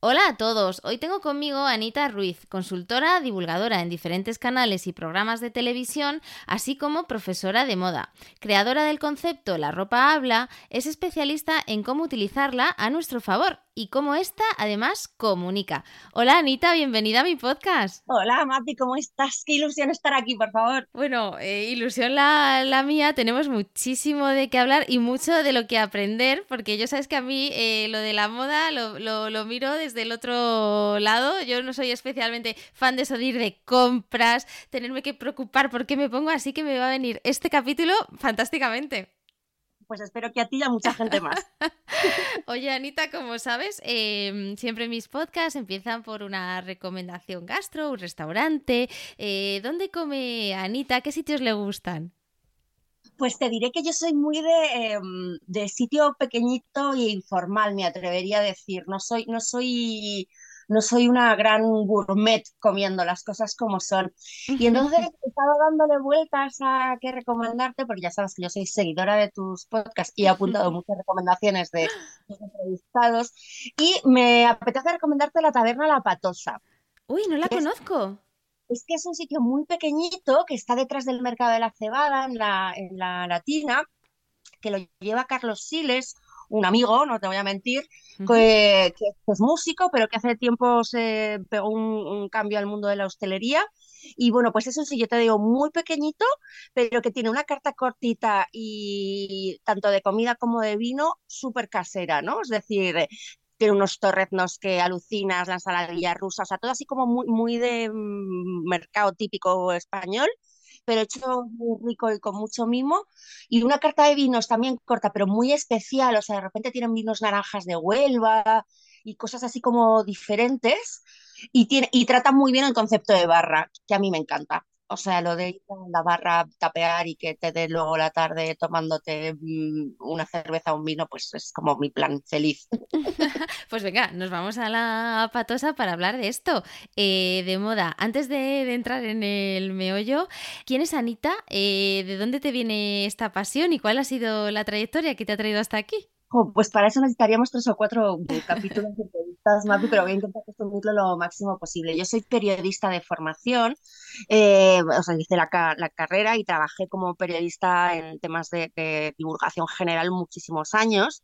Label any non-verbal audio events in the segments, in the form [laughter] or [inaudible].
Hola a todos, hoy tengo conmigo a Anita Ruiz, consultora, divulgadora en diferentes canales y programas de televisión, así como profesora de moda. Creadora del concepto La ropa habla, es especialista en cómo utilizarla a nuestro favor y cómo esta además comunica. Hola Anita, bienvenida a mi podcast. Hola Mapi, ¿cómo estás? Qué ilusión estar aquí, por favor. Bueno, eh, ilusión la, mía, tenemos muchísimo de qué hablar y mucho de lo que aprender, porque yo sabes que a mí eh, lo de la moda lo, lo, miro desde el otro lado. Yo no soy especialmente fan de salir de compras, tenerme que preocupar por qué me pongo, así que me va a venir este capítulo fantásticamente pues espero que a ti y a mucha gente más. [laughs] [laughs] Oye, Anita, como sabes, em, siempre mis podcasts empiezan por una recomendación gastro, un restaurante. Eh, ¿Dónde come Anita? ¿Qué sitios le gustan? Pues te diré que yo soy muy de, em, sitio pequeñito e informal, me atrevería a decir. No soy, no soy no soy una gran gourmet comiendo las cosas como son. Y entonces he estado dándole vueltas a qué recomendarte, porque ya sabes que yo soy seguidora de tus podcasts y he apuntado muchas recomendaciones de, entrevistados. Y me apetece recomendarte la taberna La Patosa. Uy, no la conozco. Es, que es un sitio muy pequeñito que está detrás del mercado de la cebada, en la, en la latina, que lo lleva Carlos Siles, un amigo, no te voy a mentir, que, es músico, pero que hace tiempo se pegó un, cambio al mundo de la hostelería. Y bueno, pues eso sí, yo te digo, muy pequeñito, pero que tiene una carta cortita y tanto de comida como de vino, súper casera, ¿no? Es decir, tiene unos torreznos que alucinas, la ensaladilla rusa, o sea, todo así como muy, muy de mm, mercado típico español pero hecho muy rico y con mucho mimo. Y una carta de vinos también corta, pero muy especial. O sea, de repente tienen vinos naranjas de Huelva y cosas así como diferentes. Y, tiene, y trata muy bien el concepto de barra, que a mí me encanta. O sea, lo de ir a la barra tapear y que te dé luego la tarde tomándote mm, una cerveza o un vino, pues es como mi plan feliz. [laughs] pues venga, nos vamos a la patosa para hablar de esto, eh, de moda. Antes de, entrar en el meollo, ¿quién es Anita? Eh, ¿De dónde te viene esta pasión y cuál ha sido la trayectoria que te ha traído hasta aquí? Pues para eso necesitaríamos tres o cuatro capítulos de entrevistas, Mapi, pero voy a intentar resumirlo lo máximo posible. Yo soy periodista de formación, eh, o sea, hice la, carrera y trabajé como periodista en temas de, divulgación general muchísimos años.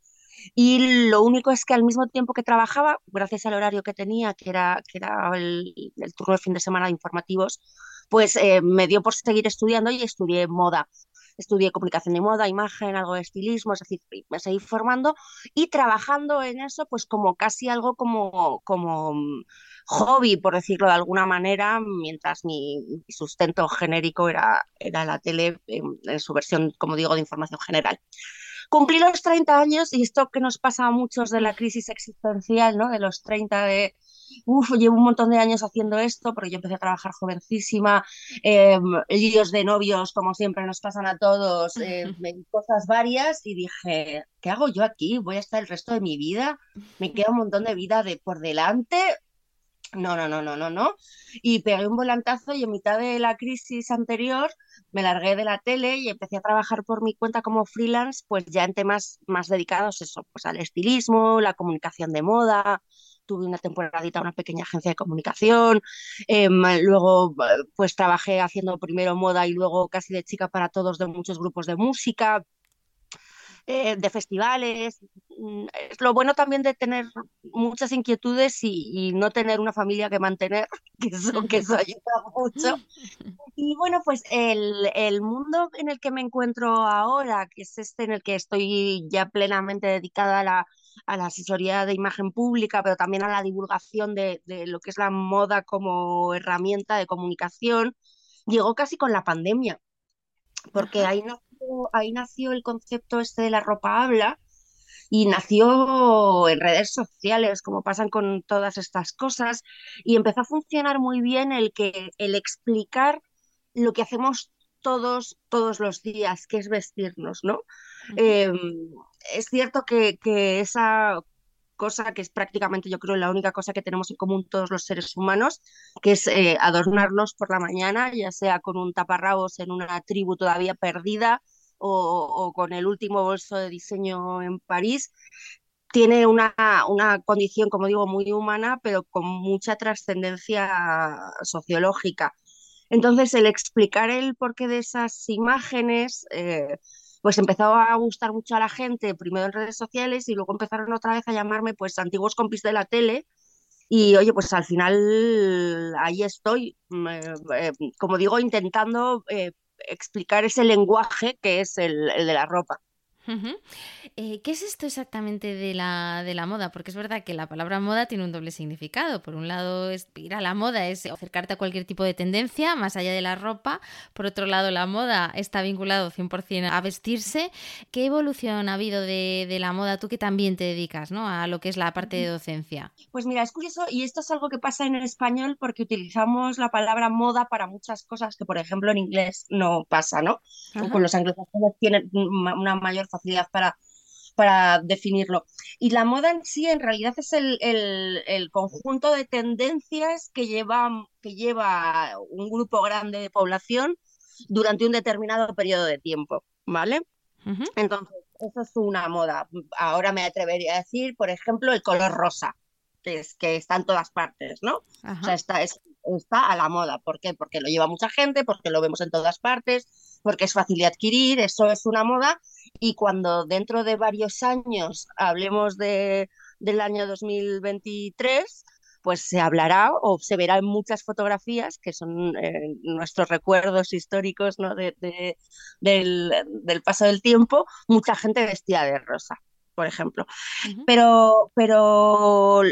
Y lo único es que al mismo tiempo que trabajaba, gracias al horario que tenía, que era, que era el, turno de fin de semana de informativos, pues eh, me dio por seguir estudiando y estudié moda estudié comunicación de moda, imagen, algo de estilismo, es decir, me seguí formando y trabajando en eso, pues como casi algo como, como mm, hobby, por decirlo de alguna manera, mientras mi, sustento genérico era, era la tele en, en su versión, como digo, de información general. Cumplí los 30 años y esto que nos pasa a muchos de la crisis existencial, ¿no? De los 30 de uf, llevo un montón de años haciendo esto, porque yo empecé a trabajar jovencísima, eh, líos de novios, como siempre nos pasan a todos, [laughs] eh, cosas varias, y dije, ¿qué hago yo aquí? ¿Voy a estar el resto de mi vida? ¿Me queda un montón de vida de por delante? No, no, no, no, no, no. Y pegué un volantazo y en mitad de la crisis anterior me largué de la tele y empecé a trabajar por mi cuenta como freelance, pues ya en temas más dedicados eso, pues al estilismo, la comunicación de moda, tuve una temporadita una pequeña agencia de comunicación, em, luego pues trabajé haciendo primero moda y luego casi de chica para todos de muchos grupos de música. eh, de festivales. Mm, es lo bueno también de tener muchas inquietudes y, no tener una familia que mantener, [laughs] que eso, que eso ayuda mucho. [laughs] Y bueno, pues el, el mundo en el que me encuentro ahora, que es este en el que estoy ya plenamente dedicada a la, a la asesoría de imagen pública, pero también a la divulgación de, de lo que es la moda como herramienta de comunicación, llegó casi con la pandemia, porque ahí nació, ahí nació el concepto este de la ropa habla y nació en redes sociales, como pasan con todas estas cosas, y empezó a funcionar muy bien el que el explicar lo que hacemos todos, todos los días, que es vestirnos, ¿no? Es cierto que, esa cosa que es prácticamente, yo creo, la única cosa que tenemos en común todos los seres humanos, que es eh, adornarnos por la mañana, ya sea con un taparrabos en una tribu todavía perdida o, con el último bolso de diseño en París, tiene una, una, condición, como digo, muy humana, pero con mucha trascendencia sociológica. Entonces, el explicar el porqué de esas imágenes, eh, pues empezó a gustar mucho a la gente, primero en redes sociales y luego empezaron otra vez a llamarme pues antiguos compis de la tele. Y oye, pues al final ahí estoy, eh, como digo, intentando eh, explicar ese lenguaje que es el de la ropa. Eh, ¿Qué es esto exactamente de la, de la moda? Porque es verdad que la palabra moda tiene un doble significado. Por un lado, ir a la moda es acercarte a cualquier tipo de tendencia, más allá de la ropa. Por otro lado, la moda está vinculado 100% a vestirse. ¿Qué evolución ha habido de, de, la moda? Tú que también te dedicas ¿no? a lo que es la parte de docencia. Pues mira, es curioso y esto es algo que pasa en el español porque utilizamos la palabra moda para muchas cosas que, por ejemplo, en inglés no pasa, ¿no? Con los anglosajones tienen una mayor facilidad para, para definirlo. Y la moda en sí, en realidad, es el, el, conjunto de tendencias que lleva, que lleva un grupo grande de población durante un determinado periodo de tiempo, ¿vale? Entonces, eso es una moda. Ahora me atrevería a decir, por ejemplo, el color rosa, que, es, que está en todas partes, ¿no? O sea, está, está a la moda. ¿Por qué? Porque lo lleva mucha gente, porque lo vemos en todas partes, porque es fácil de adquirir, eso es una moda. Y cuando dentro de varios años hablemos de, del año 2023, pues se hablará o se verá en muchas fotografías que son eh, nuestros recuerdos históricos ¿no? de, del, del paso del tiempo, mucha gente vestida de rosa por ejemplo. pero, pero,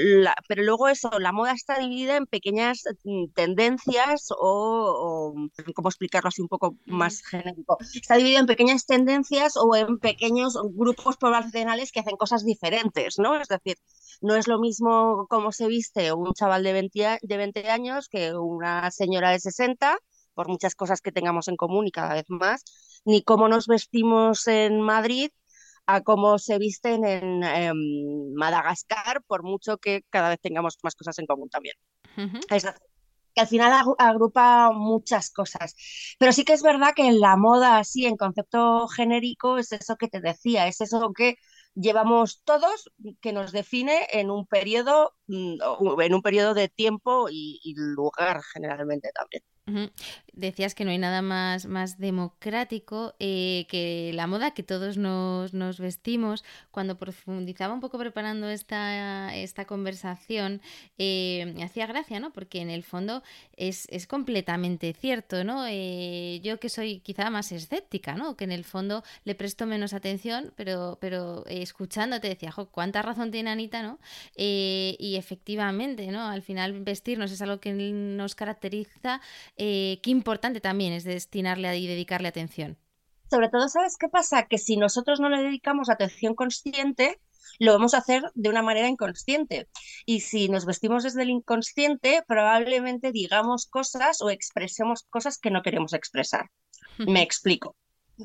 pero luego eso, la moda está dividida en pequeñas mm, tendencias o, ¿cómo explicarlo así un poco más genérico? Está dividida en pequeñas tendencias o en pequeños grupos poblacionales que hacen cosas diferentes, ¿no? Es decir, no es lo mismo cómo se viste un chaval de 20, de 20 años que una señora de 60, por muchas cosas que tengamos en común y cada vez más, ni cómo nos vestimos en Madrid a cómo se visten en, Madagascar, por mucho que cada vez tengamos más cosas en común también. Es que al final agrupa muchas cosas. Pero sí que es verdad que en la moda, así, en concepto genérico, es eso que te decía, es eso que llevamos todos, que nos define en un periodo, mm, en un periodo de tiempo y lugar generalmente también. Decías que no hay nada más, más democrático eh, que la moda, que todos nos, nos, vestimos. Cuando profundizaba un poco preparando esta, esta conversación, eh, me hacía gracia, ¿no? Porque en el fondo es, es completamente cierto, ¿no? Eh, yo que soy quizá más escéptica, ¿no? Que en el fondo le presto menos atención, pero, pero escuchándote decía, cuánta razón tiene Anita, ¿no? y efectivamente, ¿no? Al final vestirnos es algo que nos caracteriza eh, qué importante también es destinarle y dedicarle atención. Sobre todo, ¿sabes qué pasa? Que si nosotros no le dedicamos atención consciente, lo vamos a hacer de una manera inconsciente. Y si nos vestimos desde el inconsciente, probablemente digamos cosas o expresemos cosas que no queremos expresar. Me explico.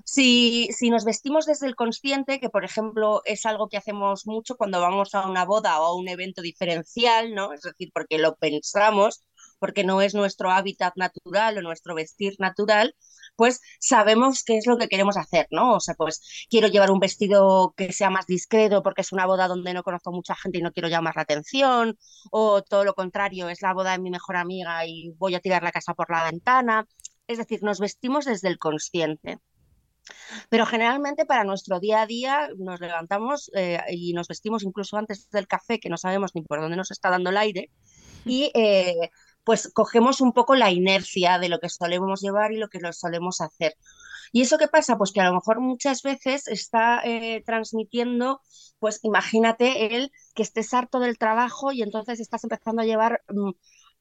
Si, si, nos vestimos desde el consciente, que por ejemplo es algo que hacemos mucho cuando vamos a una boda o a un evento diferencial, ¿no? Es decir, porque lo pensamos, porque no es nuestro hábitat natural o nuestro vestir natural, pues sabemos qué es lo que queremos hacer, ¿no? O sea, pues quiero llevar un vestido que sea más discreto porque es una boda donde no conozco mucha gente y no quiero llamar la atención, o todo lo contrario, es la boda de mi mejor amiga y voy a tirar la casa por la ventana. Es decir, nos vestimos desde el consciente. Pero generalmente para nuestro día a día nos levantamos eh, y nos vestimos incluso antes del café, que no sabemos ni por dónde nos está dando el aire, y eh, pues cogemos un poco la inercia de lo que solemos llevar y lo que solemos hacer. ¿Y eso qué pasa? Pues que a lo mejor muchas veces está eh, transmitiendo, pues imagínate él que estés harto del trabajo y entonces estás empezando a llevar mm,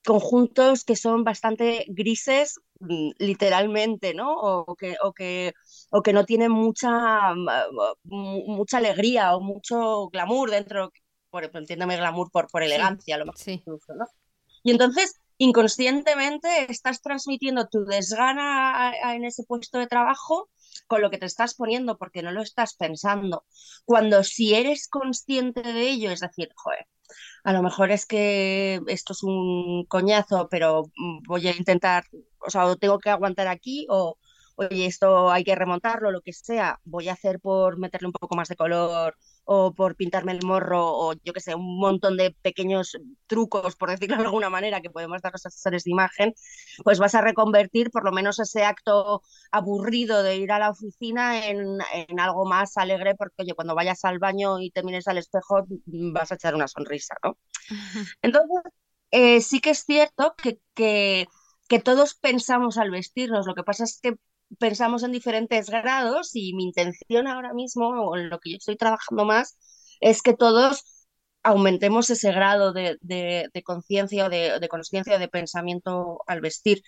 conjuntos que son bastante grises, mm, literalmente, ¿no? O que, o que, o que no tienen mucha, mm, mucha alegría o mucho glamour dentro, por, entiéndeme glamour por, por elegancia, lo más incluso, ¿no? Y entonces inconscientemente estás transmitiendo tu desgana en ese puesto de trabajo con lo que te estás poniendo porque no lo estás pensando. Cuando si eres consciente de ello, es decir, joder, a lo mejor es que esto es un coñazo, pero voy a intentar, o sea, tengo que aguantar aquí o, oye, esto hay que remontarlo, lo que sea, voy a hacer por meterle un poco más de color o por pintarme el morro o yo que sé, un montón de pequeños trucos, por decirlo de alguna manera, que podemos dar los asesores de imagen, pues vas a reconvertir por lo menos ese acto aburrido de ir a la oficina en, algo más alegre, porque oye, cuando vayas al baño y te mires al espejo vas a echar una sonrisa, ¿no? [laughs] Entonces, eh, sí que es cierto que, que, que todos pensamos al vestirnos, lo que pasa es que pensamos en diferentes grados y mi intención ahora mismo, o en lo que yo estoy trabajando más, es que todos aumentemos ese grado de, conciencia o de, de conciencia de pensamiento al vestir.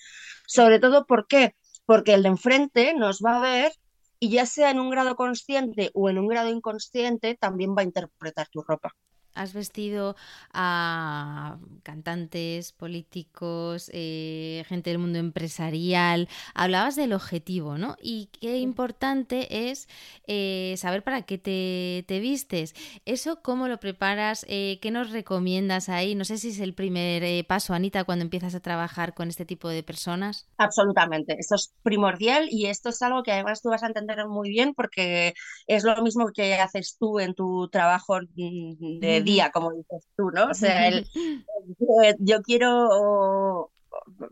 Sobre todo, ¿por qué? Porque el de enfrente nos va a ver y ya sea en un grado consciente o en un grado inconsciente, también va a interpretar tu ropa has vestido a cantantes, políticos, eh, gente del mundo empresarial. Hablabas del objetivo, ¿no? Y qué importante es eh, saber para qué te, vistes. ¿Eso cómo lo preparas? Eh, ¿Qué nos recomiendas ahí? No sé si es el primer paso, Anita, cuando empiezas a trabajar con este tipo de personas. Absolutamente. Esto es primordial y esto es algo que además tú vas a entender muy bien porque es lo mismo que haces tú en tu trabajo mm, de día, como dices tú, ¿no? O sea, el, [laughs] yo quiero,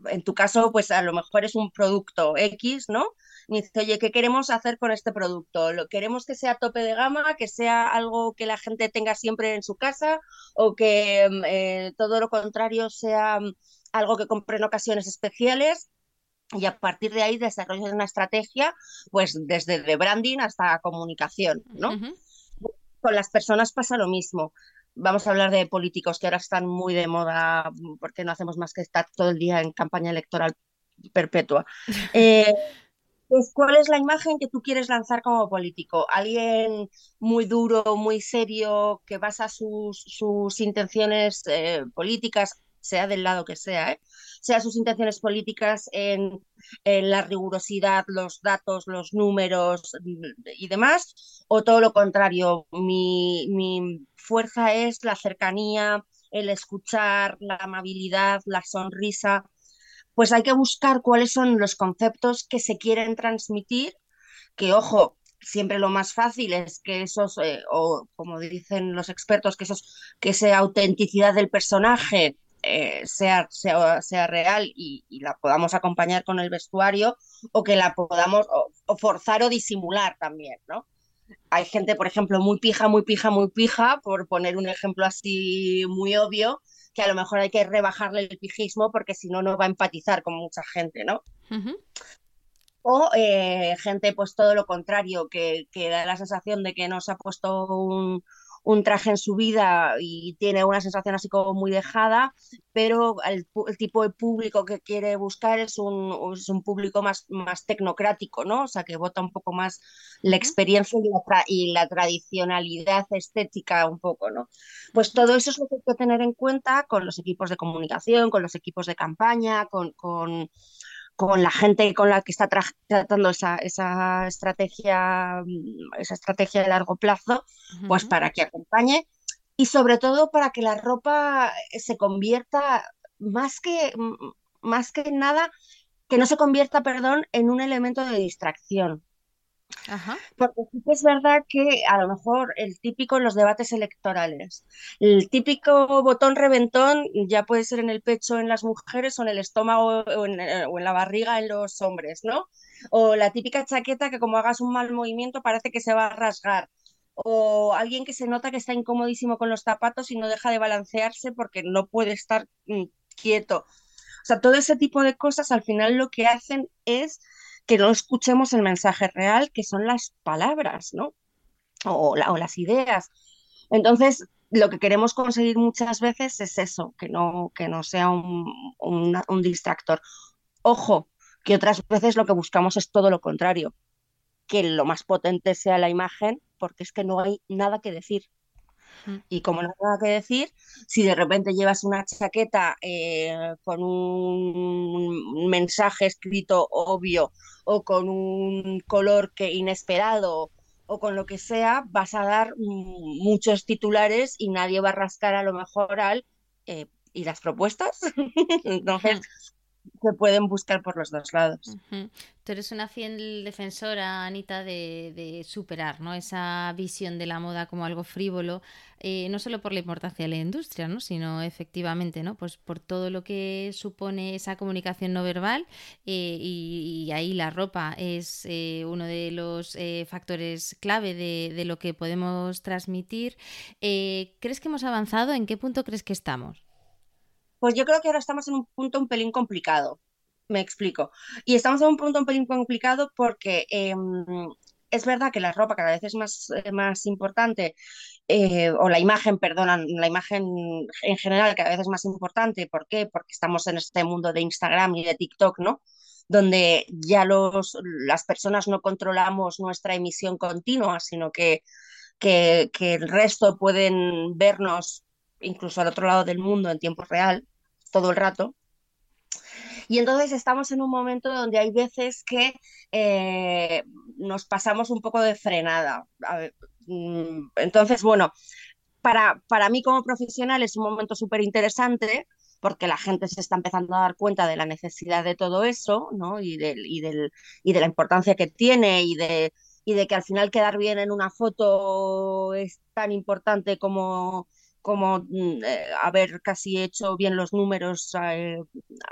en tu caso, pues a lo mejor es un producto X, ¿no? Y dice, oye, ¿qué queremos hacer con este producto? ¿Lo queremos que sea tope de gama, que sea algo que la gente tenga siempre en su casa o que eh, todo lo contrario sea mm, algo que compre en ocasiones especiales? y a partir de ahí desarrollas una estrategia, pues desde de branding hasta comunicación, ¿no? Con las personas pasa lo mismo vamos a hablar de políticos que ahora están muy de moda porque no hacemos más que estar todo el día en campaña electoral perpetua. [laughs] Eh, pues, ¿Cuál es la imagen que tú quieres lanzar como político? ¿Alguien muy duro, muy serio, que basa sus, sus intenciones eh, políticas, sea del lado que sea, ¿eh? sea sus intenciones políticas en, la rigurosidad, los datos, los números y demás, o todo lo contrario, mi, fuerza es la cercanía, el escuchar, la amabilidad, la sonrisa, pues hay que buscar cuáles son los conceptos que se quieren transmitir, que ojo, siempre lo más fácil es que esos, eh, o como dicen los expertos, que esos, que esa autenticidad del personaje eh, sea, sea, real y, la podamos acompañar con el vestuario o que la podamos o, forzar o disimular también, ¿no? Hay gente, por ejemplo, muy pija, muy pija, muy pija, por poner un ejemplo así muy obvio, que a lo mejor hay que rebajarle el pijismo porque si no, no va a empatizar con mucha gente, ¿no? O eh, gente, pues todo lo contrario, que, que da la sensación de que no se ha puesto un, un traje en su vida y tiene una sensación así como muy dejada, pero el, tipo de público que quiere buscar es un, es un público más, más tecnocrático, ¿no? O sea, que vota un poco más la experiencia y la, y la tradicionalidad estética un poco, ¿no? Pues todo eso es lo que hay que tener en cuenta con los equipos de comunicación, con los equipos de campaña, con, con con la gente con la que está tratando esa, esa, estrategia, mm, esa estrategia de largo plazo, pues para que acompañe y sobre todo para que la ropa se convierta más que, más que nada, que no se convierta, perdón, en un elemento de distracción. Porque sí que es verdad que a lo mejor el típico en los debates electorales, el típico botón reventón ya puede ser en el pecho en las mujeres o en el estómago o en, eh, la barriga en los hombres, ¿no? O la típica chaqueta que como hagas un mal movimiento parece que se va a rasgar. O alguien que se nota que está incomodísimo con los zapatos y no deja de balancearse porque no puede estar mm, quieto. O sea, todo ese tipo de cosas al final lo que hacen es que no escuchemos el mensaje real, que son las palabras, ¿no? O, las ideas. Entonces, lo que queremos conseguir muchas veces es eso, que no, que no sea un, un, distractor. Ojo, que otras veces lo que buscamos es todo lo contrario, que lo más potente sea la imagen, porque es que no hay nada que decir. Mm. Y como no hay nada que decir, si de repente llevas una chaqueta eh, con un mensaje escrito obvio o con un color que inesperado o con lo que sea, vas a dar muchos titulares y nadie va a rascar a lo mejor al... Eh, ¿Y las propuestas? [laughs] Entonces, se pueden buscar por los dos lados. Tú eres una fiel defensora, Anita, de, superar ¿no? esa visión de la moda como algo frívolo, eh, no solo por la importancia de la industria, ¿no? sino efectivamente ¿no? pues por todo lo que supone esa comunicación no verbal eh, y, ahí la ropa es eh, uno de los factores clave de, de, lo que podemos transmitir. ¿Crees que hemos avanzado? ¿En qué punto crees que estamos? Pues yo creo que ahora estamos en un punto un pelín complicado. Me explico. Y estamos en un punto un pelín complicado porque em, es verdad que la ropa cada vez es más, eh, más importante, eh, o la imagen, perdona, la imagen en general cada vez es más importante. ¿Por qué? Porque estamos en este mundo de Instagram y de TikTok, ¿no? Donde ya los, las personas no controlamos nuestra emisión continua, sino que, que el resto pueden vernos incluso al otro lado del mundo en tiempo real, todo el rato. Y entonces estamos en un momento donde hay veces que eh, nos pasamos un poco de frenada. Mm, entonces, bueno, para, para mí como profesional es un momento súper interesante porque la gente se está empezando a dar cuenta de la necesidad de todo eso, ¿no? Y, del, y, del, y de la importancia que tiene y de, y de que al final quedar bien en una foto es tan importante como como mm, eh, haber casi hecho bien los números eh,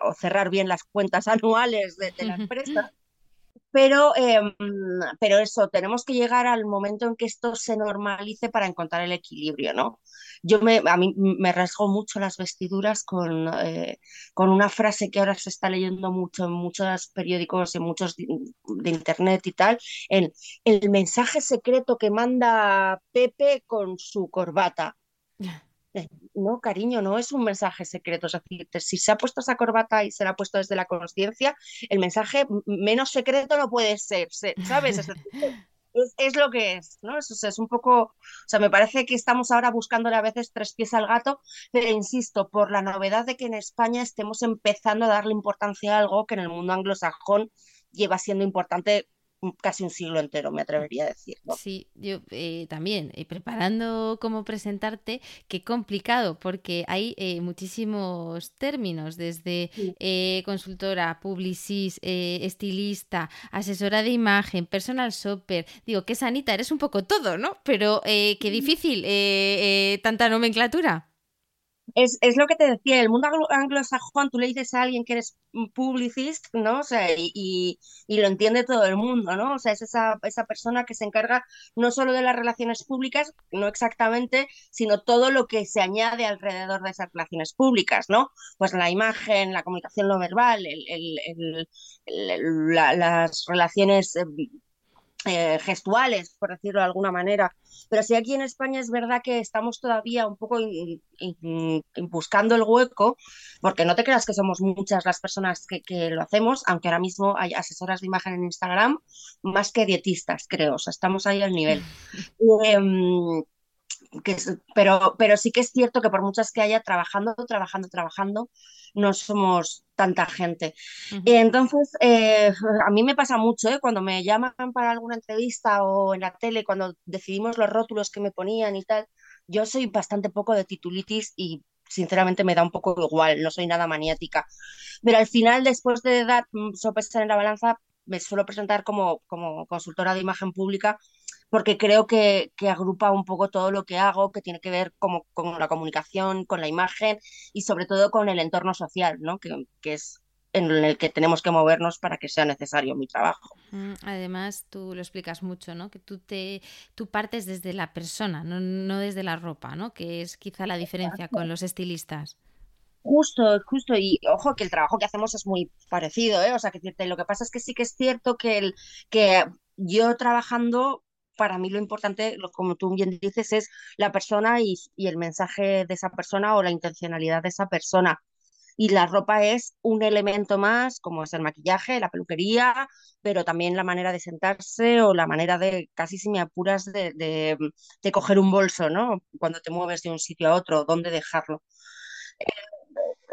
o cerrar bien las cuentas [laughs] anuales de, la empresa. Pero, em, pero eso, tenemos que llegar al momento en que esto se normalice para encontrar el equilibrio, ¿no? Yo me, a mí me rasgo mucho las vestiduras con, eh, con una frase que ahora se está leyendo mucho en muchos periódicos, en muchos de, de internet y tal, en el mensaje secreto que manda Pepe con su corbata. [laughs] No, cariño, no es un mensaje secreto. Es decir, si se ha puesto esa corbata y se la ha puesto desde la conciencia, el mensaje menos secreto no puede ser, ¿sabes? [laughs] Es, lo que es, ¿no? Es, es un poco, o sea, me parece que estamos ahora buscándole a veces tres pies al gato, pero insisto, por la novedad de que en España estemos empezando a darle importancia a algo que en el mundo anglosajón lleva siendo importante casi un siglo entero, me atrevería a decir. Sí, yo eh, también, eh, preparando cómo presentarte, qué complicado, porque hay eh, muchísimos términos, desde consultora, publicist, estilista, asesora de imagen, personal shopper. Digo, que Sanita, eres un poco todo, ¿no? Pero qué difícil, tanta nomenclatura. Es, es, lo que te decía, el mundo anglosajón, tú le dices a alguien que eres publicist, ¿no? O sea, y, y, lo entiende todo el mundo, ¿no? O sea, es esa, esa persona que se encarga no solo de las relaciones públicas, no exactamente, sino todo lo que se añade alrededor de esas relaciones públicas, ¿no? Pues la imagen, la comunicación no verbal, el, el, las relaciones em, eh, gestuales, por decirlo de alguna manera. Pero sí aquí en España es verdad que estamos todavía un poco buscando el hueco, porque no te creas que somos muchas las personas que, lo hacemos, aunque ahora mismo hay asesoras de imagen en Instagram más que dietistas, creo. O sea, estamos ahí al nivel. [laughs] Em, pero, pero sí que es cierto que por muchas que haya trabajando, trabajando, trabajando, no somos tanta gente. Entonces, eh, a mí me pasa mucho, ¿eh? cuando me llaman para alguna entrevista o en la tele, cuando decidimos los rótulos que me ponían y tal, yo soy bastante poco de titulitis y sinceramente me da un poco igual, no soy nada maniática. Pero al final, después de dar mm, sopesar en la balanza, me suelo presentar como, como consultora de imagen pública porque creo que, agrupa un poco todo lo que hago, que tiene que ver como, con la comunicación, con la imagen y sobre todo con el entorno social, ¿no? que, es en el que tenemos que movernos para que sea necesario mi trabajo. Mm, además, tú lo explicas mucho, ¿no? Que tú te tú partes desde la persona, no, no desde la ropa, ¿no? Que es quizá la diferencia con los estilistas. Justo, justo, y ojo que el trabajo que hacemos es muy parecido, ¿eh? O sea, que lo que pasa es que sí que es cierto que, el, que yo trabajando, para mí lo importante, como tú bien dices, es la persona y, el mensaje de esa persona o la intencionalidad de esa persona y la ropa es un elemento más, como es el maquillaje, la peluquería, pero también la manera de sentarse o la manera de, casi si me apuras, de, de, de coger un bolso, ¿no? Cuando te mueves de un sitio a otro, dónde dejarlo.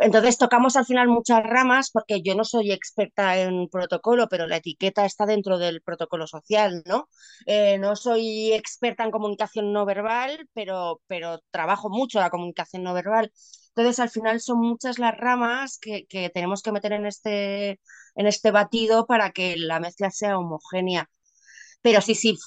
Entonces tocamos al final muchas ramas porque yo no soy experta en protocolo, pero la etiqueta está dentro del protocolo social, ¿no? Eh, no soy experta en comunicación no verbal, pero, pero trabajo mucho la comunicación no verbal. Entonces al final son muchas las ramas que, que tenemos que meter en este, en este batido para que la mezcla sea homogénea. Pero sí, sí,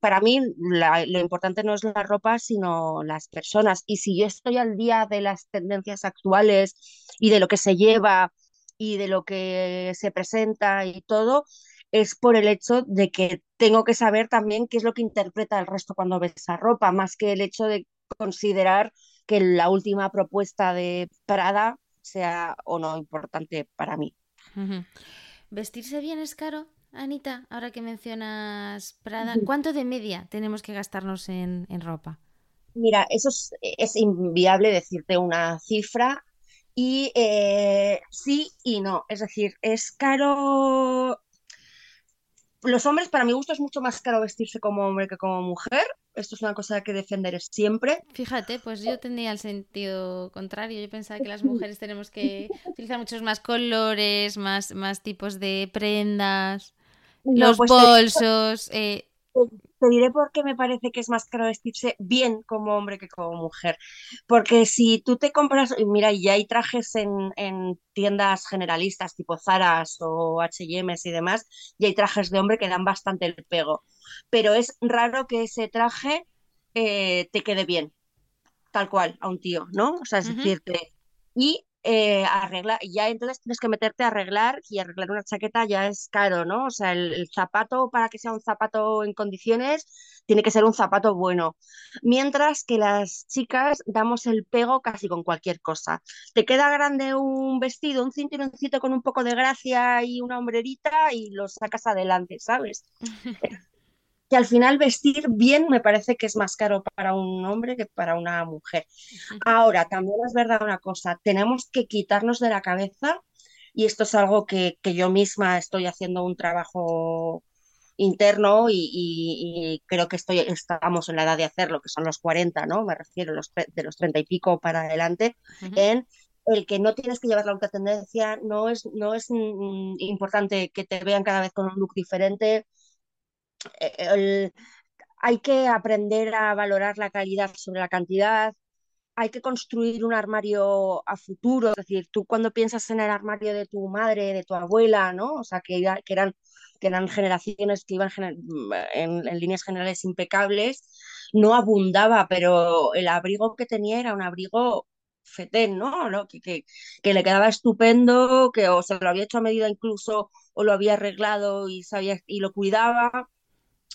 para mí lo importante no es la ropa, sino las personas. Y si yo estoy al día de las tendencias actuales y de lo que se lleva y de lo que se presenta y todo, es por el hecho de que tengo que saber también qué es lo que interpreta el resto cuando ve esa ropa, más que el hecho de considerar que la última propuesta de Prada sea o no importante para mí. ¿Vestirse bien es caro? Anita, ahora que mencionas Prada, ¿cuánto de media tenemos que gastarnos en, ropa? Mira, eso es, inviable decirte una cifra y eh, sí y no. Es decir, es caro. Los hombres, para mi gusto, es mucho más caro vestirse como hombre que como mujer. Esto es una cosa que defenderé siempre. Fíjate, pues yo tenía el sentido contrario. Yo pensaba que las [laughs] mujeres tenemos que utilizar muchos más colores, más, más tipos de prendas los pues bolsos. Eh. Te, diré por qué me parece que es más caro vestirse bien como hombre que como mujer. Porque si tú te compras, mira, y hay trajes en, en tiendas generalistas tipo Zaras o HM y demás, y hay trajes de hombre que dan bastante el pego. Pero es raro que ese traje eh, te quede bien, tal cual, a un tío, ¿no? O sea, es decir, y eh, arreglar, ya entonces tienes que meterte a arreglar y arreglar una chaqueta ya es caro, ¿no? O sea, el, zapato para que sea un zapato en condiciones tiene que ser un zapato bueno. Mientras que las chicas damos el pego casi con cualquier cosa. Te queda grande un vestido, un cinturoncito con un poco de gracia y una hombrerita y lo sacas adelante, ¿sabes? [laughs] que al final vestir bien me parece que es más caro para un hombre que para una mujer. Ahora, también es verdad una cosa, tenemos que quitarnos de la cabeza, y esto es algo que, yo misma estoy haciendo un trabajo interno y, creo que estoy, estamos en la edad de hacerlo, que son los 40, ¿no? Me refiero los, de los 30 y pico para adelante, en el que no tienes que llevar la tendencia, no es, no es mm, importante que te vean cada vez con un look diferente, eh, hay que aprender a valorar la calidad sobre la cantidad, hay que construir un armario a futuro, es decir, tú cuando piensas en el armario de tu madre, de tu abuela, ¿no? O sea, que, que eran, generaciones que iban en, líneas generales impecables, no abundaba, pero el abrigo que tenía era un abrigo fetén, ¿no? Que, que, que, le quedaba estupendo, que o se lo había hecho a medida incluso, o lo había arreglado y, sabía, y lo cuidaba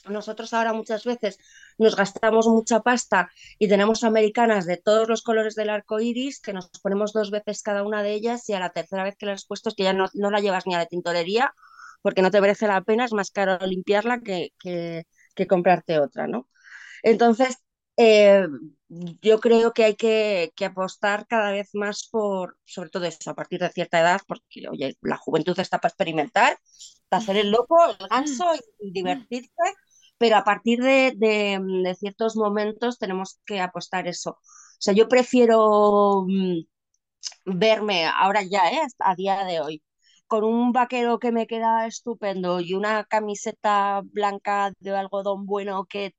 nosotros ahora muchas veces nos gastamos mucha pasta y tenemos americanas de todos los colores del arco iris que nos ponemos dos veces cada una de ellas y a la tercera vez que la has puesto es que ya no, la llevas ni a la tintorería porque no te merece la pena, es más caro limpiarla que, que, comprarte otra, ¿no? Entonces, eh, yo creo que hay que, que, apostar cada vez más por, sobre todo eso, a partir de cierta edad, porque oye, la juventud está para experimentar, para hacer el loco, el ganso y divertirse pero a partir de, ciertos momentos tenemos que apostar eso. O sea, yo prefiero mm, verme ahora ya, ¿eh? a día de hoy, con un vaquero que me queda estupendo y una camiseta blanca de algodón bueno que,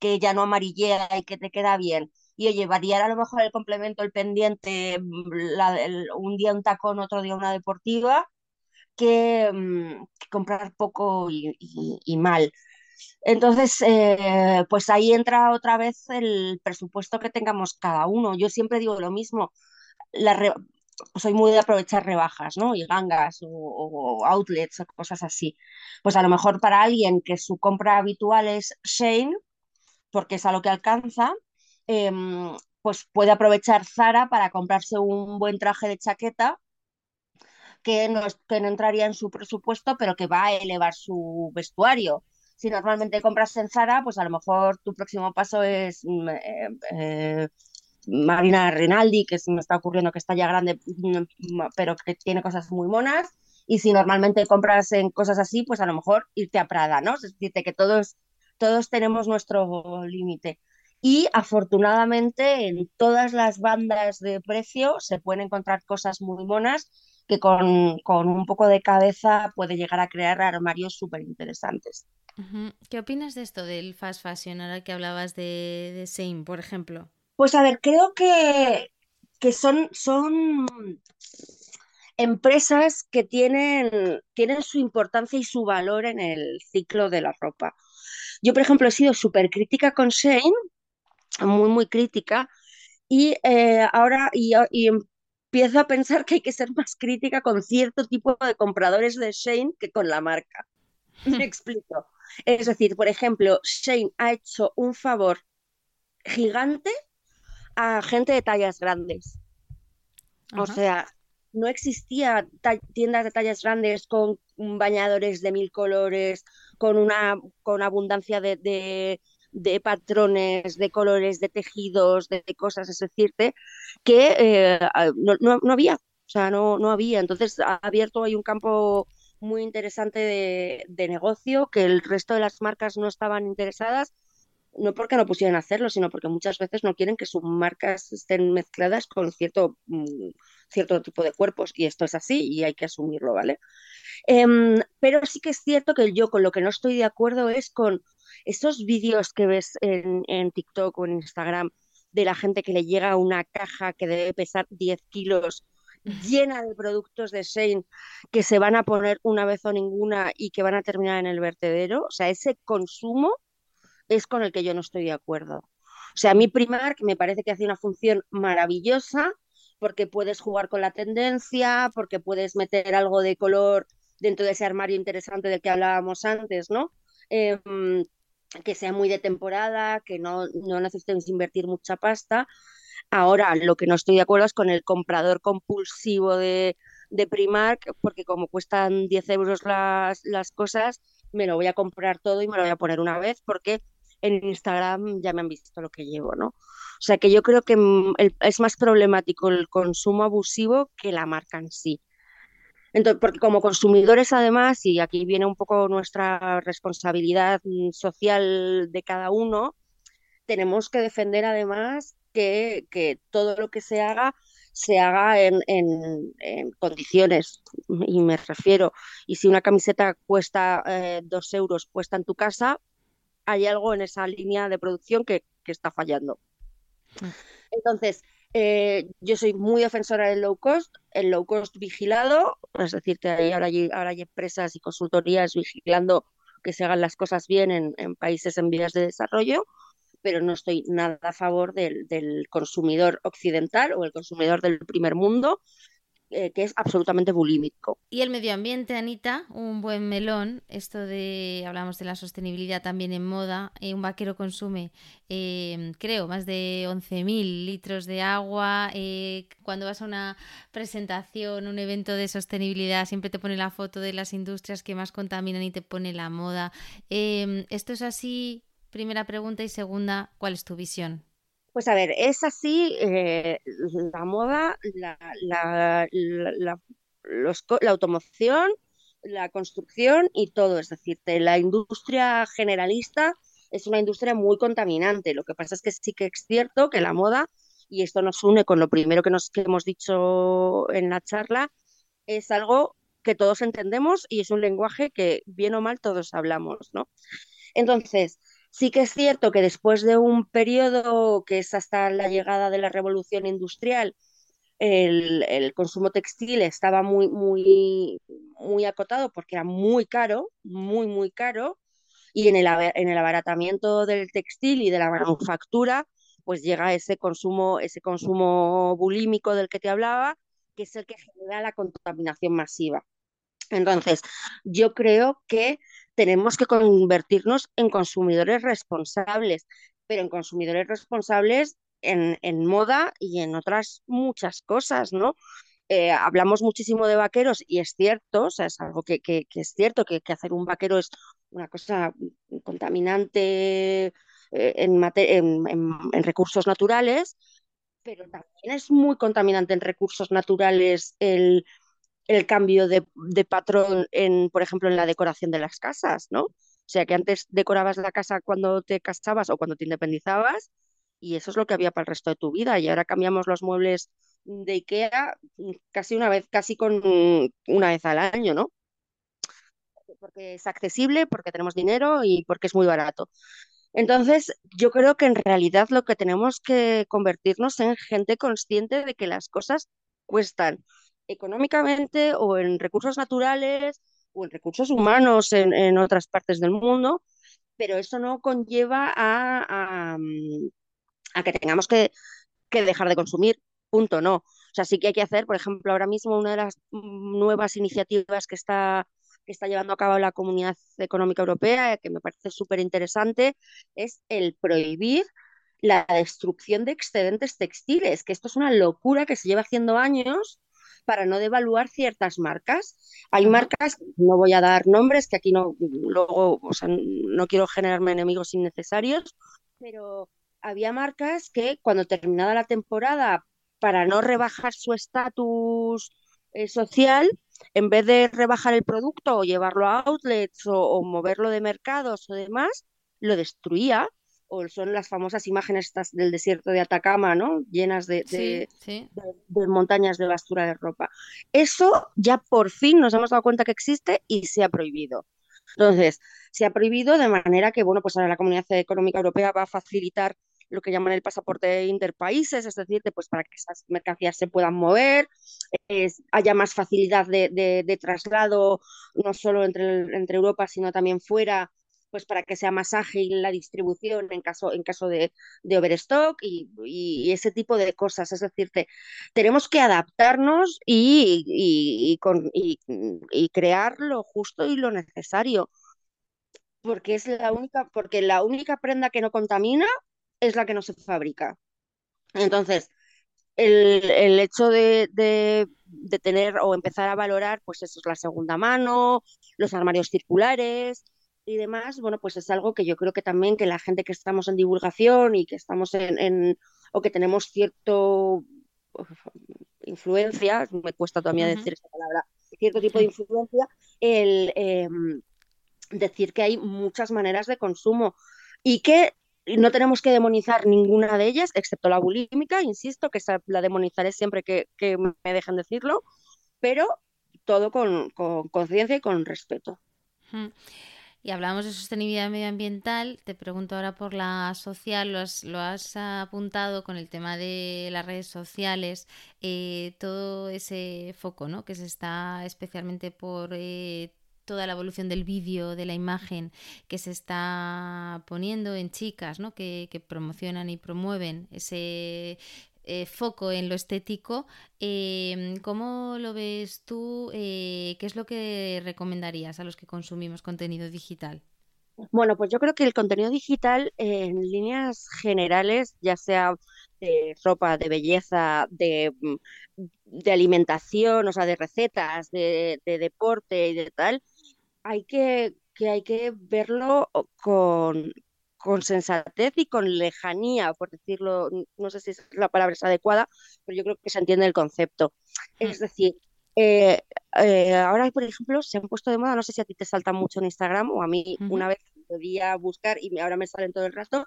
que ya no amarillea y que te queda bien. Y oye, variar a lo mejor el complemento, el pendiente, mm, un día un tacón, otro día una deportiva, que, mm, comprar poco y mal. Entonces, eh, pues ahí entra otra vez el presupuesto que tengamos cada uno. Yo siempre digo lo mismo. soy muy de aprovechar rebajas, ¿no? Y gangas o, outlets o cosas así. Pues a lo mejor para alguien que su compra habitual es Shane, porque es a lo que alcanza, em, pues puede aprovechar Zara para comprarse un buen traje de chaqueta que no, que no entraría en su presupuesto, pero que va a elevar su vestuario. Si normalmente compras en Zara, pues a lo mejor tu próximo paso es mm, eh, eh, Marina Rinaldi, que se me está ocurriendo que está ya grande, mm, pero que tiene cosas muy monas. Y si normalmente compras en cosas así, pues a lo mejor irte a Prada, ¿no? Es decir, que todos, todos tenemos nuestro límite. Y afortunadamente en todas las bandas de precio se pueden encontrar cosas muy monas que con, con un poco de cabeza puede llegar a crear armarios súper interesantes. ¿Qué opinas de esto del fast fashion, ahora que hablabas de, de por ejemplo? Pues a ver, creo que, que son, son empresas que tienen, tienen su importancia y su valor en el ciclo de la ropa. Yo, por ejemplo, he sido súper crítica con Shane, muy, muy crítica, y eh, ahora y, y, empiezo a pensar que hay que ser más crítica con cierto tipo de compradores de Shane que con la marca. [laughs] Me explico. Es decir, por ejemplo, Shane ha hecho un favor gigante a gente de tallas grandes. O sea, no existía tiendas de tallas grandes con bañadores de mil colores, con una con abundancia de, de patrones, de colores, de tejidos, de, cosas, es decirte, que eh, no, no, había, o sea, no, no había. Entonces ha abierto ahí un campo muy interesante de, de, negocio que el resto de las marcas no estaban interesadas, no porque no pusieran a hacerlo, sino porque muchas veces no quieren que sus marcas estén mezcladas con cierto, mm, cierto tipo de cuerpos, y esto es así y hay que asumirlo, ¿vale? Em, pero sí que es cierto que yo con lo que no estoy de acuerdo es con esos vídeos que ves en, en TikTok o en Instagram de la gente que le llega una caja que debe pesar 10 kilos llena de productos de Shane que se van a poner una vez o ninguna y que van a terminar en el vertedero. O sea, ese consumo es con el que yo no estoy de acuerdo. O sea, a mí Primark me parece que hace una función maravillosa porque puedes jugar con la tendencia, porque puedes meter algo de color dentro de ese armario interesante del que hablábamos antes, ¿no? Em, que sea muy de temporada, que no, no necesitemos invertir mucha pasta. Ahora, lo que no estoy de acuerdo es con el comprador compulsivo de, de Primark, porque como cuestan 10 euros las, las cosas, me lo voy a comprar todo y me lo voy a poner una vez, porque en Instagram ya me han visto lo que llevo, ¿no? O sea que yo creo que mm, es más problemático el consumo abusivo que la marca en sí. Entonces, porque como consumidores además, y aquí viene un poco nuestra responsabilidad mm, social de cada uno, tenemos que defender además que, todo lo que se haga se haga en, condiciones, y me refiero, y si una camiseta cuesta eh, dos euros puesta en tu casa, hay algo en esa línea de producción que, que está fallando. Mm. Entonces, eh, yo soy muy defensora del low cost, el low cost vigilado, es decir, que ahora, hay, ahora hay empresas y consultorías vigilando que se hagan las cosas bien en, países en vías de desarrollo, pero no estoy nada a favor del, del consumidor occidental o el consumidor del primer mundo, eh, que es absolutamente bulímico. Y el medio ambiente, Anita, un buen melón. Esto de, hablamos de la sostenibilidad también en moda. Eh, un vaquero consume, em, creo, más de 11.000 litros de agua. Eh, cuando vas a una presentación, un evento de sostenibilidad, siempre te pone la foto de las industrias que más contaminan y te pone la moda. Em, ¿Esto es así? Primera pregunta y segunda, ¿cuál es tu visión? Pues a ver, es así eh, la moda, la, la, la, automoción, la construcción y todo. Es decir, la industria generalista es una industria muy contaminante. Lo que pasa es que sí que es cierto que la moda, y esto nos une con lo primero que, nos, que hemos dicho en la charla, es algo que todos entendemos y es un lenguaje que bien o mal todos hablamos, ¿no? Entonces, Sí que es cierto que después de un periodo que es hasta la llegada de la revolución industrial, el, consumo textil estaba muy, muy, muy acotado porque era muy caro, muy, muy caro, y en el, en el abaratamiento del textil y de la manufactura, pues llega ese consumo, ese consumo bulímico del que te hablaba, que es el que genera la contaminación masiva. Entonces, yo creo que tenemos que convertirnos en consumidores responsables, pero en consumidores responsables en, moda y en otras muchas cosas, ¿no? Eh, hablamos muchísimo de vaqueros y es cierto, o sea, es algo que, es cierto, que, hacer un vaquero es una cosa contaminante eh, en, en, recursos naturales, pero también es muy contaminante en recursos naturales el, cambio de, patrón, en, por ejemplo, en la decoración de las casas, ¿no? O sea, que antes decorabas la casa cuando te casabas o cuando te independizabas y eso es lo que había para el resto de tu vida y ahora cambiamos los muebles de IKEA casi una vez, casi con una vez al año, ¿no? Porque es accesible, porque tenemos dinero y porque es muy barato. Entonces, yo creo que en realidad lo que tenemos que convertirnos en gente consciente de que las cosas cuestan económicamente o en recursos naturales o en recursos humanos en, otras partes del mundo, pero eso no conlleva a, a, que tengamos que, que dejar de consumir, punto, no. O sea, sí que hay que hacer, por ejemplo, ahora mismo una de las nuevas iniciativas que está que está llevando a cabo la Comunidad Económica Europea, que me parece súper interesante, es el prohibir la destrucción de excedentes textiles, que esto es una locura que se lleva haciendo años para no devaluar ciertas marcas. Hay marcas, no voy a dar nombres, que aquí no, luego, o sea, no quiero generarme enemigos innecesarios, pero había marcas que cuando terminaba la temporada, para no rebajar su estatus eh, social, en vez de rebajar el producto o llevarlo a outlets o, moverlo de mercados o demás, lo destruía. O son las famosas imágenes estas del desierto de Atacama, ¿no? Llenas de, de, montañas de basura de ropa. Eso ya por fin nos hemos dado cuenta que existe y se ha prohibido. Entonces, se ha prohibido de manera que, bueno, pues ahora la Comunidad Económica Europea va a facilitar lo que llaman el pasaporte interpaíses, es decir, pues para que esas mercancías se puedan mover, haya más facilidad de, traslado, no solo entre, entre Europa, sino también fuera, pues para que sea más ágil la distribución en caso, en caso de, overstock y, ese tipo de cosas. Es decir, tenemos que adaptarnos y, y, crear lo justo y lo necesario. Porque es la única, porque la única prenda que no contamina es la que no se fabrica. Entonces, el, hecho de, tener o empezar a valorar, pues eso es la segunda mano, los armarios circulares y demás, bueno, pues es algo que yo creo que también que la gente que estamos en divulgación y que estamos en, o que tenemos cierto influencia, me cuesta todavía decir esa palabra, cierto tipo de influencia, el em, decir que hay muchas maneras de consumo y que no tenemos que demonizar ninguna de ellas, excepto la bulímica, insisto, que la demonizaré siempre que, me dejen decirlo, pero todo con conciencia y con respeto. Y hablamos de sostenibilidad medioambiental, te pregunto ahora por la social, lo has, lo has apuntado con el tema de las redes sociales, eh, todo ese foco ¿no? que se está especialmente por eh, toda la evolución del vídeo, de la imagen que se está poniendo en chicas, ¿no? que, promocionan y promueven ese eh, foco en lo estético. Em, ¿Cómo lo ves tú? Eh, ¿Qué es lo que recomendarías a los que consumimos contenido digital? Bueno, pues yo creo que el contenido digital en líneas generales, ya sea de ropa, de belleza, de, mm, de alimentación, o sea, de recetas, de, de deporte y de tal, hay que, que hay que verlo con, con sensatez y con lejanía, por decirlo, no sé si la palabra es adecuada, pero yo creo que se entiende el concepto. Es decir, eh, eh, ahora, por ejemplo, se han puesto de moda, no sé si a ti te salta mucho en Instagram o a mí una vez podía buscar y ahora me salen todo el rato,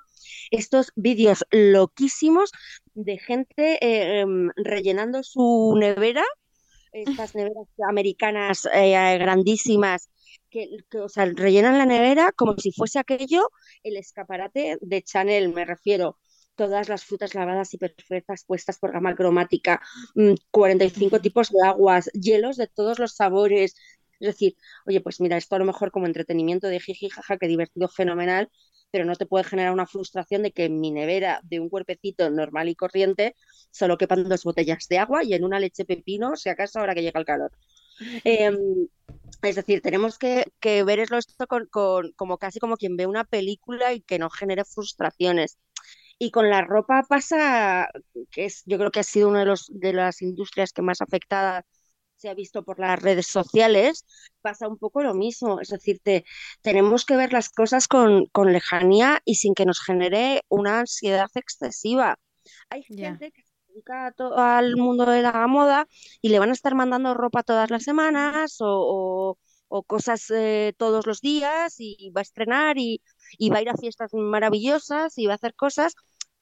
estos vídeos loquísimos de gente eh, em, rellenando su nevera, [laughs] estas neveras americanas grandísimas que, o sea, rellenan la nevera como si fuese aquello el escaparate de Chanel, me refiero. Todas las frutas lavadas y perfectas puestas por gama cromática, 45 mm, tipos de aguas, hielos de todos los sabores. Es decir, oye, pues mira, esto a lo mejor como entretenimiento de jiji, jaja, que divertido, fenomenal, pero no te puede generar una frustración de que en mi nevera de un cuerpecito normal y corriente solo quepan dos botellas de agua y en una leche pepino, si acaso ahora que llega el calor. Em, es decir, tenemos que, que ver esto con, como casi como quien ve una película y que no genere frustraciones. Y con la ropa pasa, que es, yo creo que ha sido una de, los, de las industrias que más afectada se ha visto por las redes sociales, pasa un poco lo mismo. Es decir, tenemos que ver las cosas con, con, lejanía y sin que nos genere una ansiedad excesiva. Hay gente que dedica al mundo de la moda y le van a estar mandando ropa todas las semanas o, cosas eh, todos los días y va a estrenar y, y va a ir a fiestas maravillosas y va a hacer cosas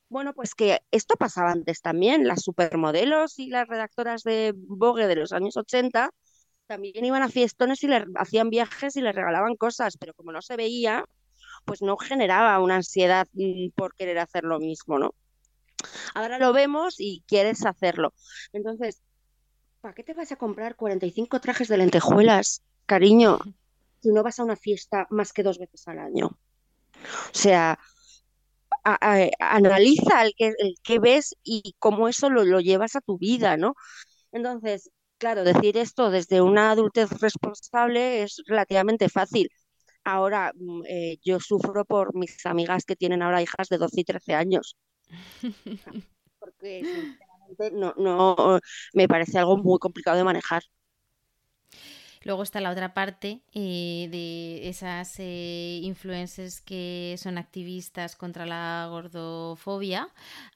bueno, pues que esto pasaba antes también. Las supermodelos y las redactoras de Vogue de los años 80 también iban a fiestones y le hacían viajes y les regalaban cosas, pero como no se veía, pues no generaba una ansiedad mm, por querer hacer lo mismo, ¿no? Ahora lo vemos y quieres hacerlo. Entonces, ¿para qué te vas a comprar 45 trajes de lentejuelas, cariño, si no vas a una fiesta más que dos veces al año? O sea, analiza el que, ves y cómo eso lo, lo llevas a tu vida, ¿no? Entonces, claro, decir esto desde una adultez responsable es relativamente fácil. Ahora, mm, eh, yo sufro por mis amigas que tienen ahora hijas de 12 y 13 años. [laughs] Porque, sinceramente, no, no, me parece algo muy complicado de manejar. Luego está la otra parte eh, de esas eh, influencers que son activistas contra la gordofobia,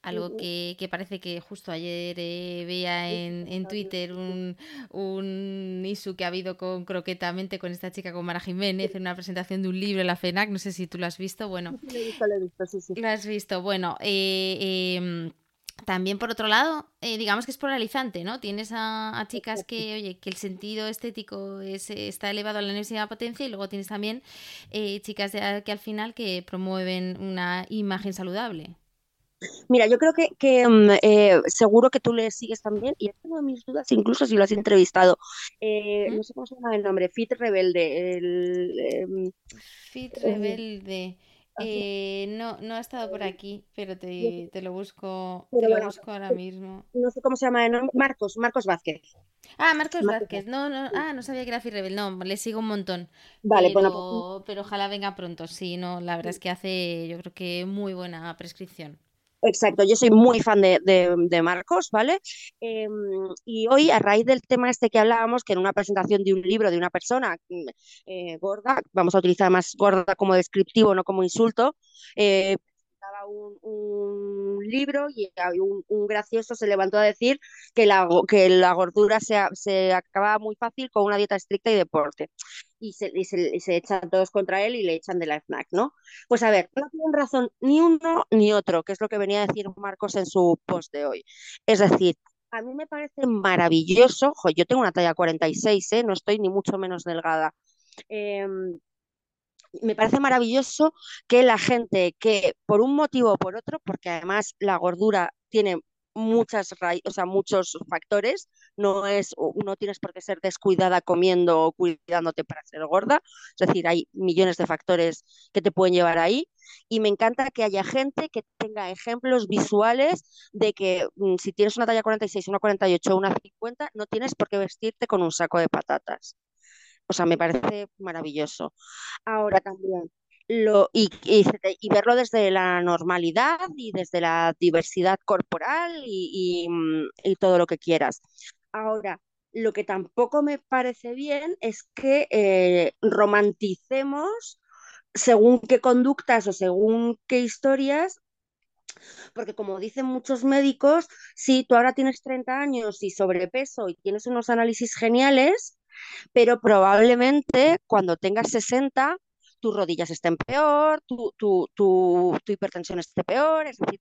algo que, parece que justo ayer eh, veía en, en, Twitter un, un isu que ha habido con croquetamente con esta chica, con Mara Jiménez, en una presentación de un libro en la FENAC, no sé si tú lo has visto, bueno. lo he visto, lo he visto, sí, sí. Lo has visto, bueno. Eh, em, también, por otro lado, eh, digamos que es polarizante, ¿no? Tienes a, chicas que, oye, que el sentido estético es, está elevado a la de potencia y luego tienes también eh, chicas que al final que promueven una imagen saludable. Mira, yo creo que, mm, eh, seguro que tú le sigues también, y tengo mis dudas, incluso si lo has entrevistado. no sé cómo se llama el nombre, Fit Rebelde. El, em, Fit Rebelde. Eh, no, no ha estado por aquí, pero te, te lo busco, te lo busco ahora mismo. No sé cómo se llama. Marcos, Marcos Vázquez. Ah, Marcos, Vázquez. No, no, ah, no sabía que era Rebel. No, le sigo un montón. Vale, pero, bueno, pero ojalá venga pronto. Sí, no, la verdad es que hace, yo creo que muy buena prescripción. Exacto, yo soy muy fan de, Marcos, ¿vale? Em, y hoy, a raíz del tema este que hablábamos, que en una presentación de un libro de una persona mm, eh, gorda, vamos a utilizar más gorda como descriptivo, no como insulto, eh, un, libro y un, gracioso se levantó a decir que la, que la gordura se, se acaba muy fácil con una dieta estricta y deporte. Y se, y se, echan todos contra él y le echan de la FNAC, ¿no? Pues a ver, no tienen razón ni uno ni otro, que es lo que venía a decir Marcos en su post de hoy. Es decir, a mí me parece maravilloso, yo tengo una talla 46, ¿eh? no estoy ni mucho menos delgada. Eh, me parece maravilloso que la gente que por un motivo o por otro, porque además la gordura tiene muchas o sea, muchos factores, no es no tienes por qué ser descuidada comiendo o cuidándote para ser gorda, es decir, hay millones de factores que te pueden llevar ahí y me encanta que haya gente que tenga ejemplos visuales de que mm, si tienes una talla 46, una 48 o una 50, no tienes por qué vestirte con un saco de patatas. O sea, me parece maravilloso. Ahora también, lo, y, y, verlo desde la normalidad y desde la diversidad corporal y, mm, y, todo lo que quieras. Ahora, lo que tampoco me parece bien es que eh, romanticemos según qué conductas o según qué historias porque como dicen muchos médicos, si tú ahora tienes 30 años y sobrepeso y tienes unos análisis geniales, pero probablemente cuando tengas 60 tus rodillas estén peor, tu, tu, tu, hipertensión esté peor, es decir,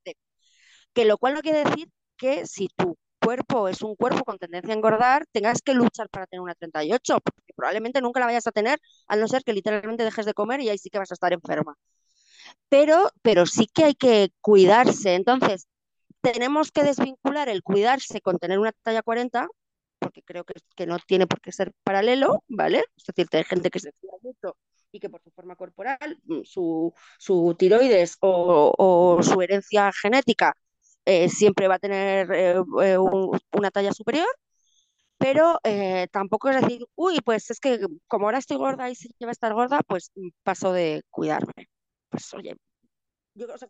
que lo cual no quiere decir que si tu cuerpo es un cuerpo con tendencia a engordar, tengas que luchar para tener una 38, porque probablemente nunca la vayas a tener, al no ser que literalmente dejes de comer y ahí sí que vas a estar enferma. Pero, pero sí que hay que cuidarse. Entonces, tenemos que desvincular el cuidarse con tener una talla 40 porque creo que, que no tiene por qué ser paralelo, ¿vale? Es decir, hay gente que se cuida mucho y que por su forma corporal, mm, su, su tiroides o, su herencia genética eh, siempre va a tener eh, eh, una talla superior, pero tampoco es decir, uy, pues es que como ahora estoy gorda y si lleva a estar gorda, pues mm, paso de cuidarme. Pues oye, yo o sea,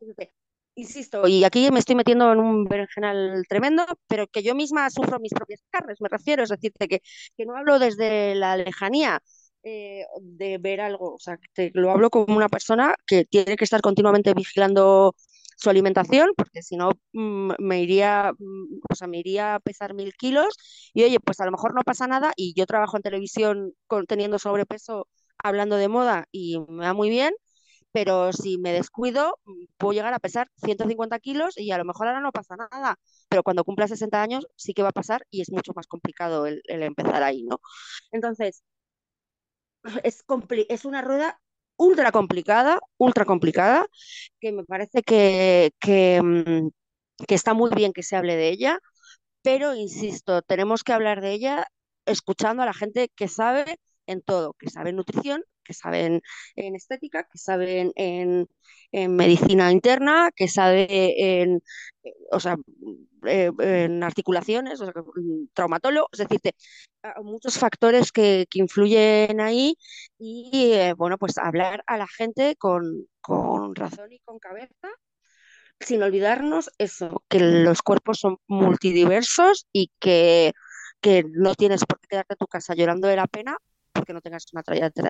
insisto, y aquí me estoy metiendo en un berenjenal tremendo, pero que yo misma sufro mis propias carnes, me refiero, es decir, que, que no hablo desde la lejanía, eh, de ver algo, o sea, te, lo hablo como una persona que tiene que estar continuamente vigilando su alimentación, porque si no mm, me iría, mm, o sea, me iría a pesar mil kilos y oye, pues a lo mejor no pasa nada y yo trabajo en televisión con, teniendo sobrepeso hablando de moda y me va muy bien, pero si me descuido puedo llegar a pesar 150 kilos y a lo mejor ahora no pasa nada, pero cuando cumpla 60 años sí que va a pasar y es mucho más complicado el, empezar ahí, ¿no? Entonces, es, es una rueda ultra complicada, ultra complicada, que me parece que, que, mm, que está muy bien que se hable de ella, pero insisto, tenemos que hablar de ella escuchando a la gente que sabe en todo, que sabe nutrición, que saben en estética, que saben en, medicina interna, que sabe en, o sea, eh, en articulaciones, o sea, traumatólogo, es decir, muchos factores que, influyen ahí y, eh, bueno, pues hablar a la gente con, con razón y con cabeza sin olvidarnos eso, que los cuerpos son multidiversos y que, que no tienes por qué quedarte en tu casa llorando de la pena porque no tengas una,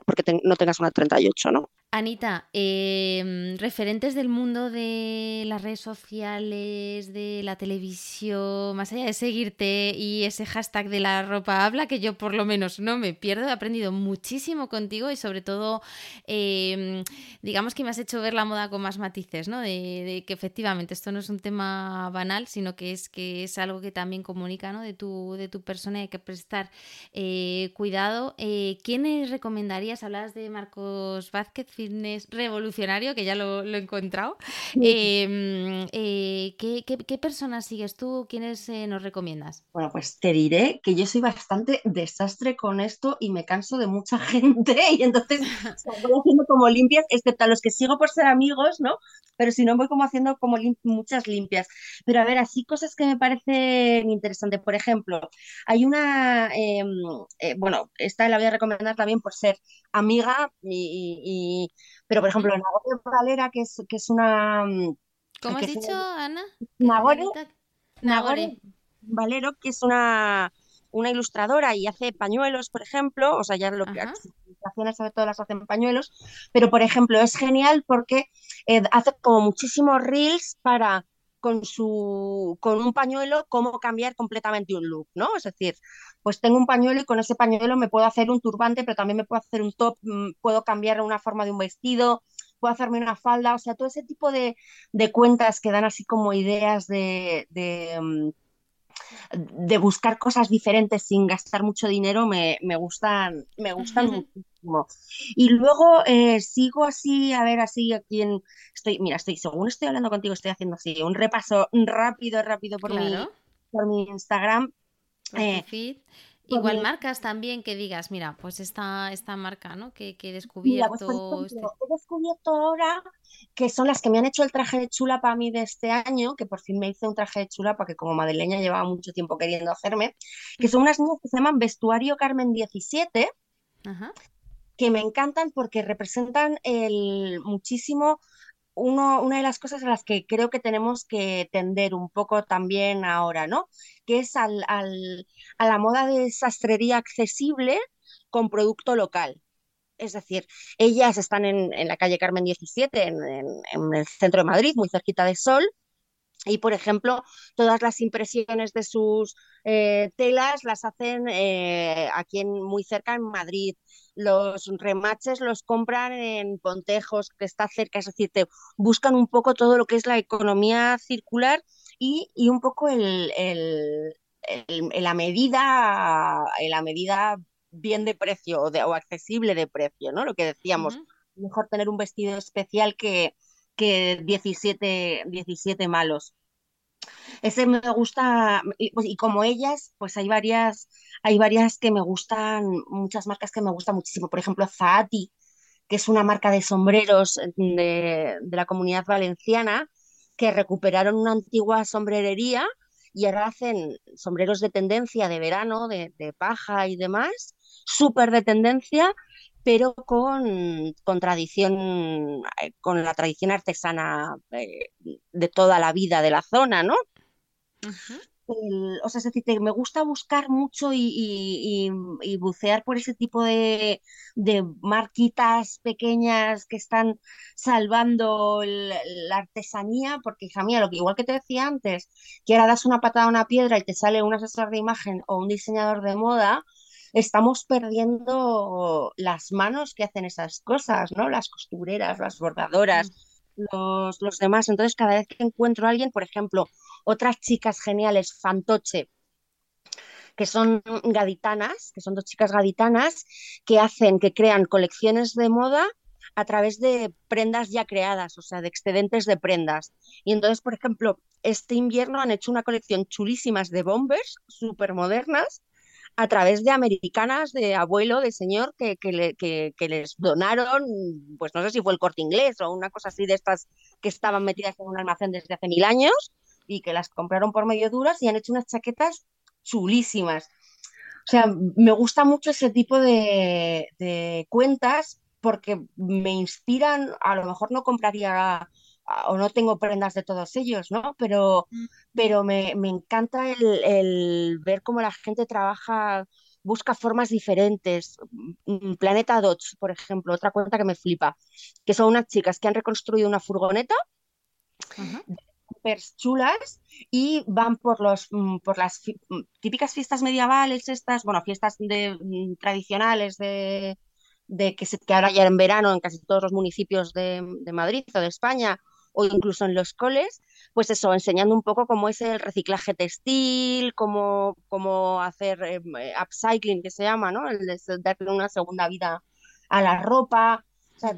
porque no tengas una 38, ¿no? Anita, em, referentes del mundo de las redes sociales, de la televisión, más allá de seguirte y ese hashtag de la ropa habla, que yo por lo menos no me pierdo, he aprendido muchísimo contigo y sobre todo, em, digamos que me has hecho ver la moda con más matices, ¿no? De, que efectivamente esto no es un tema banal, sino que es, que es algo que también comunica, ¿no? De tu, de tu persona y hay que prestar eh, cuidado. Eh, ¿Quiénes recomendarías? Hablas de Marcos Vázquez, revolucionario, que ya lo, he encontrado. Em, eh, ¿qué, personas sigues tú? ¿Quiénes eh, nos recomiendas? Bueno, pues te diré que yo soy bastante desastre con esto y me canso de mucha [laughs] gente y entonces voy haciendo como limpias, excepto a los que sigo por ser amigos, ¿no? Pero si no voy como haciendo como muchas limpias. Pero a ver, así cosas que me parecen interesantes. Por ejemplo, hay una, em, eh, bueno, esta la voy a recomendar también por ser amiga y, pero, por ejemplo, Nagore Valera, que es, que es una... Mm, ¿Cómo has dicho, Ana? Nagore, Nagore Valero, que es una, una ilustradora y hace pañuelos, por ejemplo, o sea, ya lo que las ilustraciones sobre todo las hacen pañuelos, pero por ejemplo es genial porque eh, hace como muchísimos reels para con su con un pañuelo cómo cambiar completamente un look, ¿no? Es decir, pues tengo un pañuelo y con ese pañuelo me puedo hacer un turbante, pero también me puedo hacer un top, mm, puedo cambiar una forma de un vestido, puedo hacerme una falda, o sea, todo ese tipo de, cuentas que dan así como ideas de, de, mm, buscar cosas diferentes sin gastar mucho dinero me, gustan, me gustan muchísimo. Y luego eh, sigo así, a ver, así aquí en, estoy, mira, estoy, según estoy hablando contigo, estoy haciendo así un repaso rápido, rápido por, mi, por mi Instagram eh, Igual marcas también que digas, mira, pues esta, esta marca, ¿no? Que, que he pues, descubierto. Este he descubierto ahora que son las que me han hecho el traje de chula para mí de este año, que por fin me hice un traje de chula porque como madrileña llevaba mucho tiempo queriendo hacerme, que son unas niñas que se llaman Vestuario Carmen 17, que me encantan porque representan el muchísimo una de las cosas a las que creo que tenemos que tender un poco también ahora, ¿no? Que es al, a la moda de sastrería accesible con producto local. Es decir, ellas están en, la calle Carmen 17, en, en, el centro de Madrid, muy cerquita de Sol, y, por ejemplo, todas las impresiones de sus eh, telas las hacen eh, aquí en, muy cerca en Madrid. Los remaches los compran en Pontejos, que está cerca, es decir, te buscan un poco todo lo que es la economía circular y, un poco el, la medida, la medida bien de precio o, de, o accesible de precio, ¿no? Lo que decíamos, mejor tener un vestido especial que, que 17, 17 malos. Ese me gusta, y, pues, y, como ellas, pues hay varias, hay varias que me gustan, muchas marcas que me gustan muchísimo. Por ejemplo, Zati, que es una marca de sombreros de, de la comunidad valenciana, que recuperaron una antigua sombrerería y ahora hacen sombreros de tendencia de verano, de, paja y demás, súper de tendencia, pero con, con tradición, eh, con la tradición artesana eh, de, toda la vida de la zona, ¿no? o sea, es decir, me gusta buscar mucho y, bucear por ese tipo de, marquitas pequeñas que están salvando la artesanía, porque hija mía, lo que igual que te decía antes, que ahora das una patada a una piedra y te sale un asesor de imagen o un diseñador de moda, estamos perdiendo las manos que hacen esas cosas, ¿no? Las costureras, las bordadoras. Mm los, los demás. Entonces, cada vez que encuentro a alguien, por ejemplo, otras chicas geniales, Fantoche, que son gaditanas, que son dos chicas gaditanas, que hacen, que crean colecciones de moda a través de prendas ya creadas, o sea, de excedentes de prendas. Y entonces, por ejemplo, este invierno han hecho una colección chulísimas de bombers, súper modernas, a través de americanas de abuelo, de señor, que, que, les donaron, pues no sé si fue el corte inglés o una cosa así de estas que estaban metidas en un almacén desde hace mil años y que las compraron por medio duras y han hecho unas chaquetas chulísimas. O sea, me gusta mucho ese tipo de, de cuentas porque me inspiran, a lo mejor no compraría o no tengo prendas de todos ellos, ¿no? Pero, mm. pero me, encanta el, ver cómo la gente trabaja, busca formas diferentes. Mm, Planeta Dots, por ejemplo, otra cuenta que me flipa, que son unas chicas que han reconstruido una furgoneta. chulas y van por los mm, por las típicas fiestas medievales estas bueno fiestas de, tradicionales de, de que, se, que ahora ya en verano en casi todos los municipios de, de Madrid o de España o incluso en los coles, pues eso, enseñando un poco cómo es el reciclaje textil, cómo, cómo hacer eh, upcycling, que se llama, ¿no? El darle una segunda vida a la ropa. O sea,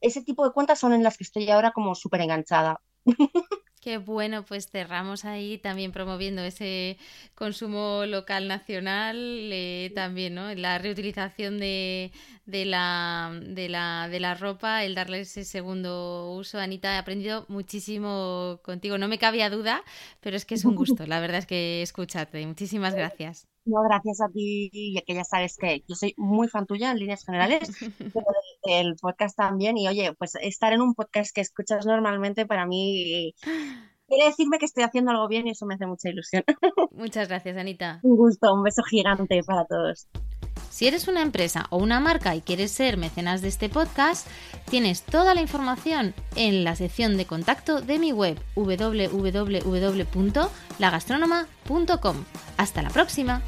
ese tipo de cuentas son en las que estoy ahora como súper enganchada. [laughs] Qué bueno, pues cerramos ahí también promoviendo ese consumo local nacional, eh, también ¿no? la reutilización de, de, la, de, la, de la ropa, el darle ese segundo uso. Anita, he aprendido muchísimo contigo, no me cabía duda, pero es que es un [laughs] gusto, la verdad es que escucharte. Muchísimas gracias. No, gracias a ti, que ya sabes que yo soy muy fan tuya en líneas generales, pero [laughs] el, podcast también. Y oye, pues estar en un podcast que escuchas normalmente para mí [gasps] quiere decirme que estoy haciendo algo bien y eso me hace mucha ilusión. [laughs] Muchas gracias, Anita. Un gusto, un beso gigante para todos. Si eres una empresa o una marca y quieres ser mecenas de este podcast, tienes toda la información en la sección de contacto de mi web www.lagastronoma.com. Hasta la próxima.